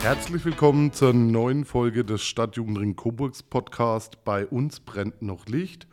Herzlich willkommen zur neuen Folge des Stadtjugendring Coburgs Podcast. Bei uns brennt noch Licht.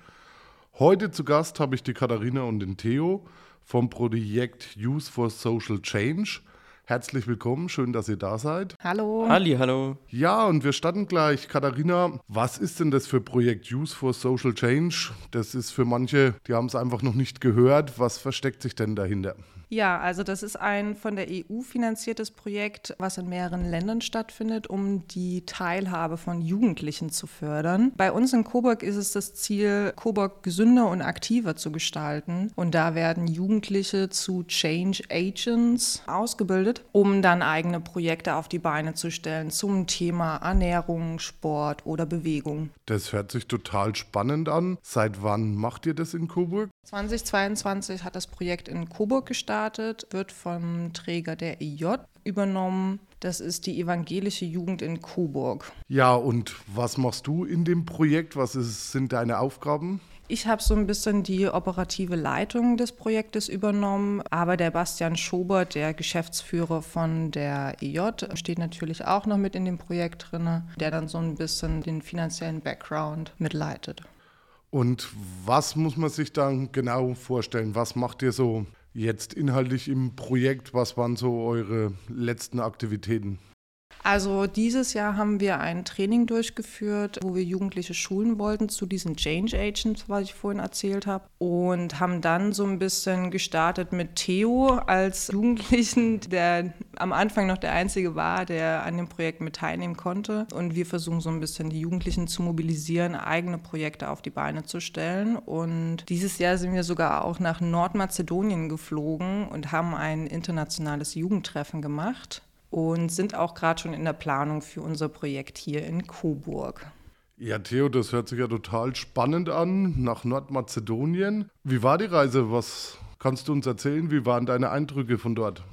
Heute zu Gast habe ich die Katharina und den Theo vom Projekt Youth for Social Change. Herzlich willkommen, schön, dass ihr da seid. Hallo. Halli, hallo. Ja, und wir starten gleich. Katharina, was ist denn das für Projekt Youth for Social Change? Das ist für manche, die haben es einfach noch nicht gehört. Was versteckt sich denn dahinter? Ja, also das ist ein von der EU finanziertes Projekt, was in mehreren Ländern stattfindet, um die Teilhabe von Jugendlichen zu fördern. Bei uns in Coburg ist es das Ziel, Coburg gesünder und aktiver zu gestalten. Und da werden Jugendliche zu Change Agents ausgebildet, um dann eigene Projekte auf die Beine zu stellen zum Thema Ernährung, Sport oder Bewegung. Das hört sich total spannend an. Seit wann macht ihr das in Coburg? 2022 hat das Projekt in Coburg gestartet, wird vom Träger der EJ übernommen. Das ist die evangelische Jugend in Coburg. Ja, und was machst du in dem Projekt? Was ist, sind deine Aufgaben? Ich habe so ein bisschen die operative Leitung des Projektes übernommen, aber der Bastian Schobert, der Geschäftsführer von der EJ, steht natürlich auch noch mit in dem Projekt drin, der dann so ein bisschen den finanziellen Background mitleitet. Und was muss man sich dann genau vorstellen? Was macht ihr so jetzt inhaltlich im Projekt? Was waren so eure letzten Aktivitäten? Also dieses Jahr haben wir ein Training durchgeführt, wo wir Jugendliche schulen wollten zu diesen Change Agents, was ich vorhin erzählt habe. Und haben dann so ein bisschen gestartet mit Theo als Jugendlichen, der am Anfang noch der Einzige war, der an dem Projekt mit teilnehmen konnte. Und wir versuchen so ein bisschen die Jugendlichen zu mobilisieren, eigene Projekte auf die Beine zu stellen. Und dieses Jahr sind wir sogar auch nach Nordmazedonien geflogen und haben ein internationales Jugendtreffen gemacht und sind auch gerade schon in der Planung für unser Projekt hier in Coburg. Ja, Theo, das hört sich ja total spannend an, nach Nordmazedonien. Wie war die Reise? Was kannst du uns erzählen? Wie waren deine Eindrücke von dort?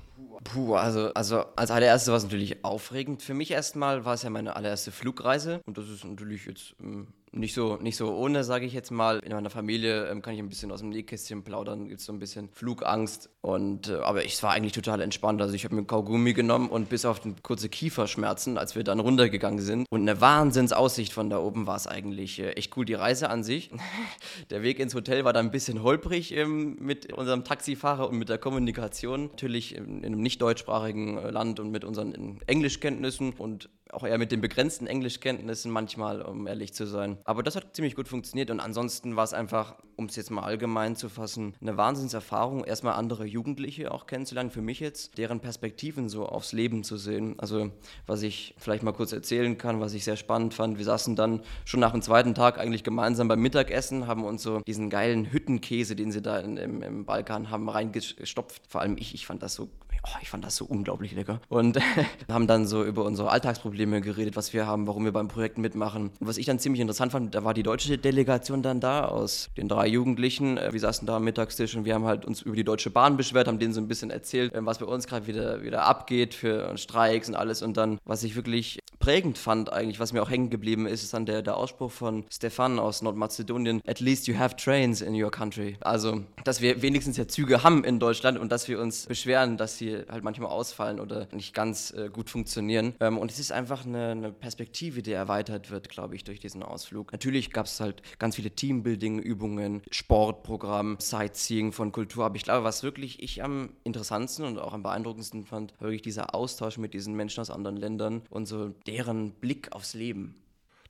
Puh, also, also als allererstes war es natürlich aufregend. Für mich erstmal war es ja meine allererste Flugreise und das ist natürlich jetzt ähm, nicht so, nicht so ohne, sage ich jetzt mal. In meiner Familie ähm, kann ich ein bisschen aus dem Nähkästchen plaudern, gibt es so ein bisschen Flugangst. Und, äh, aber ich war eigentlich total entspannt. Also ich habe mir Kaugummi genommen und bis auf kurze Kieferschmerzen, als wir dann runtergegangen sind. Und eine Wahnsinnsaussicht von da oben war es eigentlich äh, echt cool. Die Reise an sich. der Weg ins Hotel war dann ein bisschen holprig ähm, mit unserem Taxifahrer und mit der Kommunikation. Natürlich in, in einem nicht deutschsprachigen äh, Land und mit unseren Englischkenntnissen und auch eher mit den begrenzten Englischkenntnissen manchmal, um ehrlich zu sein. Aber das hat ziemlich gut funktioniert und ansonsten war es einfach, um es jetzt mal allgemein zu fassen, eine Wahnsinnserfahrung, erstmal andere Jugendliche auch kennenzulernen, für mich jetzt, deren Perspektiven so aufs Leben zu sehen. Also was ich vielleicht mal kurz erzählen kann, was ich sehr spannend fand, wir saßen dann schon nach dem zweiten Tag eigentlich gemeinsam beim Mittagessen, haben uns so diesen geilen Hüttenkäse, den sie da in, im, im Balkan haben, reingestopft. Vor allem ich, ich fand das so oh, ich fand das so unglaublich lecker. Und haben dann so über unsere Alltagsprobleme geredet, was wir haben, warum wir beim Projekt mitmachen. Und was ich dann ziemlich interessant fand, da war die deutsche Delegation dann da aus den drei Jugendlichen. Äh, wir saßen da am Mittagstisch und wir haben halt uns über die Deutsche Bahn beschwert, haben denen so ein bisschen erzählt, äh, was bei uns gerade wieder, wieder abgeht für Streiks und alles. Und dann, was ich wirklich prägend fand eigentlich, was mir auch hängen geblieben ist, ist dann der, der Ausspruch von Stefan aus Nordmazedonien, at least you have trains in your country. Also, dass wir wenigstens ja Züge haben in Deutschland und dass wir uns beschweren, dass sie halt manchmal ausfallen oder nicht ganz äh, gut funktionieren. Ähm, und es ist einfach eine, eine, Perspektive, die erweitert wird, glaube ich, durch diesen Ausflug. Natürlich gab es halt ganz viele Teambuilding-Übungen, Sportprogramm, Sightseeing von Kultur. Aber ich glaube, was wirklich ich am interessantesten und auch am beeindruckendsten fand, war wirklich dieser Austausch mit diesen Menschen aus anderen Ländern und so deren Blick aufs Leben.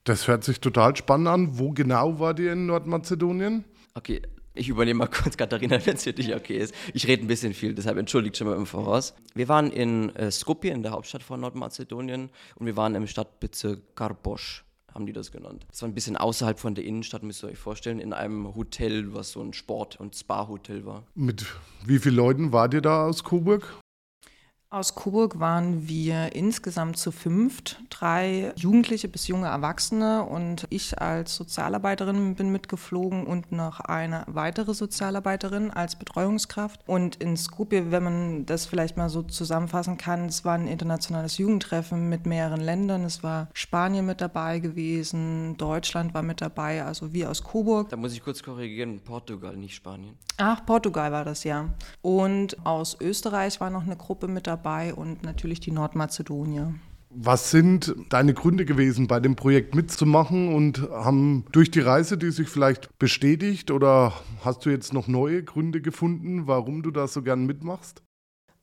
Das hört sich total spannend an. Wo genau war ihr in Nordmazedonien? Okay, ich übernehme mal kurz, Katharina, wenn es für dich okay ist. Ich rede ein bisschen viel, deshalb entschuldigt schon mal im Voraus. Wir waren in äh, Skopje, in der Hauptstadt von Nordmazedonien, und wir waren im Stadtbezirk Karbosch haben die das genannt. Das war ein bisschen außerhalb von der Innenstadt, müsst ihr euch vorstellen, in einem Hotel, was so ein Sport- und Spa-Hotel war. Mit wie vielen Leuten wart ihr da aus Coburg? Aus Coburg waren wir insgesamt zu fünft, drei Jugendliche bis junge Erwachsene und ich als Sozialarbeiterin bin mitgeflogen und noch eine weitere Sozialarbeiterin als Betreuungskraft. Und in Skopje, wenn man das vielleicht mal so zusammenfassen kann, es war ein internationales Jugendtreffen mit mehreren Ländern. Es war Spanien mit dabei gewesen, Deutschland war mit dabei, also wir aus Coburg. Da muss ich kurz korrigieren, Portugal, nicht Spanien. Ach, Portugal war das ja. Und aus Österreich war noch eine Gruppe mit dabei dabei und natürlich die Nordmazedonier. Was sind deine Gründe gewesen, bei dem Projekt mitzumachen und haben durch die Reise die sich vielleicht bestätigt oder hast du jetzt noch neue Gründe gefunden, warum du da so gern mitmachst?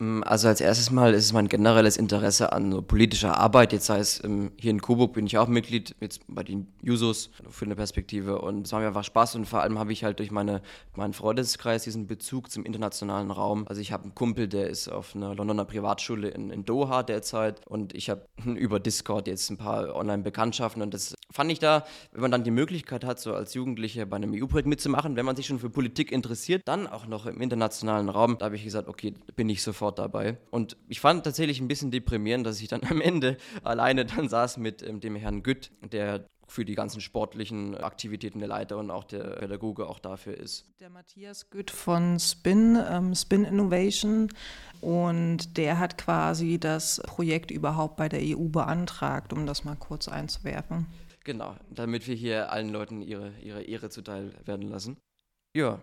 Mm, also als erstes Mal ist es mein generelles Interesse an so politischer Arbeit. Jetzt heißt ähm, hier in Coburg bin ich auch Mitglied, jetzt bei den Jusos für eine Perspektive und es macht mir einfach Spaß und vor allem habe ich halt durch meine, meinen Freundeskreis diesen Bezug zum internationalen Raum. Also ich habe einen Kumpel, der ist auf einer Londoner Privatschule in, in Doha derzeit und ich habe über Discord jetzt ein paar Online-Bekanntschaften und das fand ich da, wenn man dann die Möglichkeit hat, so als Jugendlicher bei einem EU-Projekt mitzumachen, wenn man sich schon für Politik interessiert, dann auch noch im internationalen Raum, da habe ich gesagt, okay, bin ich sofort dabei. Und ich fand tatsächlich ein bisschen deprimierend, dass ich dann am Ende alleine dann saß mit ähm, dem Herrn Gütt, der für die ganzen sportlichen Aktivitäten der Leiter und auch der Pädagoge auch dafür ist. Der Matthias Gütt von Spin, ähm, Spin Innovation und der hat quasi das Projekt überhaupt bei der EU beantragt, um das mal kurz einzuwerfen. Genau, damit wir hier allen Leuten ihre, ihre Ehre zuteil werden lassen. Ja.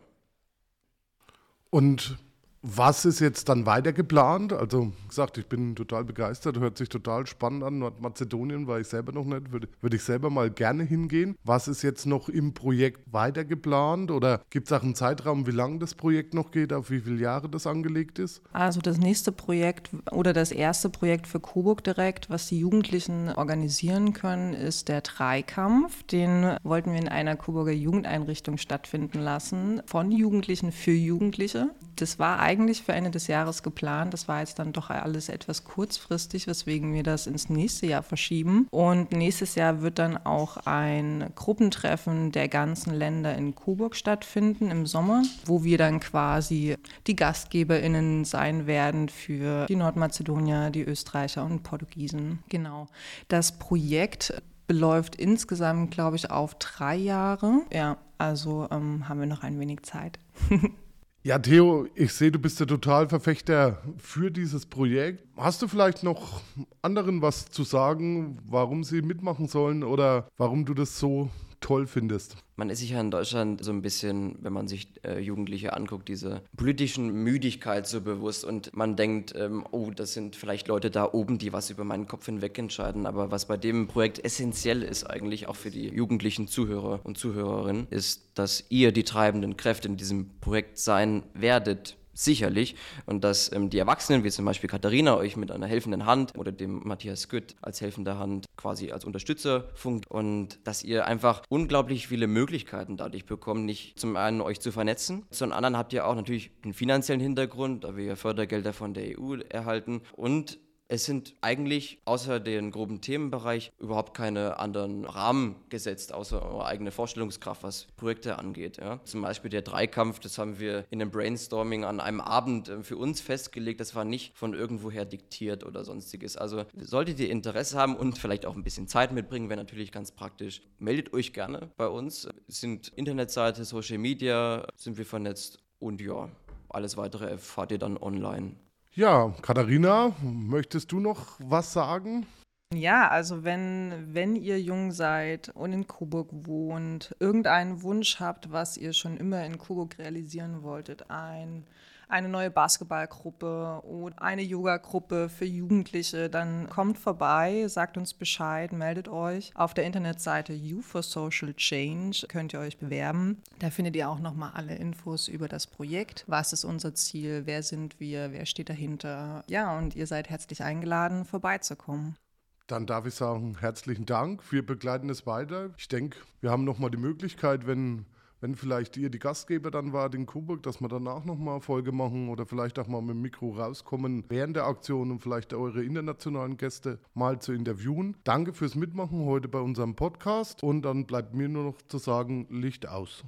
Und was ist jetzt dann weiter geplant? Also, gesagt, ich bin total begeistert, hört sich total spannend an. Nordmazedonien war ich selber noch nicht, würde, würde ich selber mal gerne hingehen. Was ist jetzt noch im Projekt weiter geplant? Oder gibt es auch einen Zeitraum, wie lange das Projekt noch geht, auf wie viele Jahre das angelegt ist? Also, das nächste Projekt oder das erste Projekt für Coburg direkt, was die Jugendlichen organisieren können, ist der Dreikampf. Den wollten wir in einer Coburger Jugendeinrichtung stattfinden lassen, von Jugendlichen für Jugendliche. Das war eigentlich für Ende des Jahres geplant. Das war jetzt dann doch alles etwas kurzfristig, weswegen wir das ins nächste Jahr verschieben. Und nächstes Jahr wird dann auch ein Gruppentreffen der ganzen Länder in Coburg stattfinden im Sommer, wo wir dann quasi die GastgeberInnen sein werden für die Nordmazedonier, die Österreicher und Portugiesen. Genau. Das Projekt beläuft insgesamt, glaube ich, auf drei Jahre. Ja, also ähm, haben wir noch ein wenig Zeit. Ja, Theo, ich sehe, du bist der total Verfechter für dieses Projekt. Hast du vielleicht noch anderen was zu sagen, warum sie mitmachen sollen oder warum du das so toll findest? Man ist sich ja in Deutschland so ein bisschen, wenn man sich äh, Jugendliche anguckt, diese politischen Müdigkeit so bewusst und man denkt, ähm, oh, das sind vielleicht Leute da oben, die was über meinen Kopf hinweg entscheiden. Aber was bei dem Projekt essentiell ist, eigentlich auch für die jugendlichen Zuhörer und Zuhörerinnen, ist, dass ihr die treibenden Kräfte in diesem Projekt sein werdet sicherlich. Und dass ähm, die Erwachsenen, wie zum Beispiel Katharina, euch mit einer helfenden Hand oder dem Matthias Gütt als helfende Hand quasi als Unterstützer funkt und dass ihr einfach unglaublich viele Möglichkeiten dadurch bekommt, nicht zum einen euch zu vernetzen, zum anderen habt ihr auch natürlich einen finanziellen Hintergrund, da wir ja Fördergelder von der EU erhalten und es sind eigentlich außer den groben Themenbereich überhaupt keine anderen Rahmen gesetzt, außer eure eigene Vorstellungskraft, was Projekte angeht. Ja. Zum Beispiel der Dreikampf, das haben wir in einem Brainstorming an einem Abend äh, für uns festgelegt. Das war nicht von irgendwoher diktiert oder sonstiges. Also solltet ihr Interesse haben und vielleicht auch ein bisschen Zeit mitbringen, wäre natürlich ganz praktisch. Meldet euch gerne bei uns. Es sind Internetseite, Social Media, sind wir vernetzt und ja, alles weitere erfahrt ihr dann online. Ja, Katharina, möchtest du noch was sagen? Ja, also wenn, wenn ihr jung seid und in Coburg wohnt, irgendeinen Wunsch habt, was ihr schon immer in Coburg realisieren wolltet, ein eine neue Basketballgruppe oder eine Yoga-Gruppe für Jugendliche, dann kommt vorbei, sagt uns Bescheid, meldet euch. Auf der Internetseite You for Social Change könnt ihr euch bewerben. Da findet ihr auch nochmal alle Infos über das Projekt. Was ist unser Ziel? Wer sind wir? Wer steht dahinter? Ja, und ihr seid herzlich eingeladen, vorbeizukommen. Dann darf ich sagen, herzlichen Dank. Wir begleiten es weiter. Ich denke, wir haben nochmal die Möglichkeit, wenn wenn vielleicht ihr die Gastgeber dann wart in Coburg, dass wir danach nochmal eine Folge machen oder vielleicht auch mal mit dem Mikro rauskommen während der Aktion und vielleicht eure internationalen Gäste mal zu interviewen. Danke fürs Mitmachen heute bei unserem Podcast und dann bleibt mir nur noch zu sagen, Licht aus.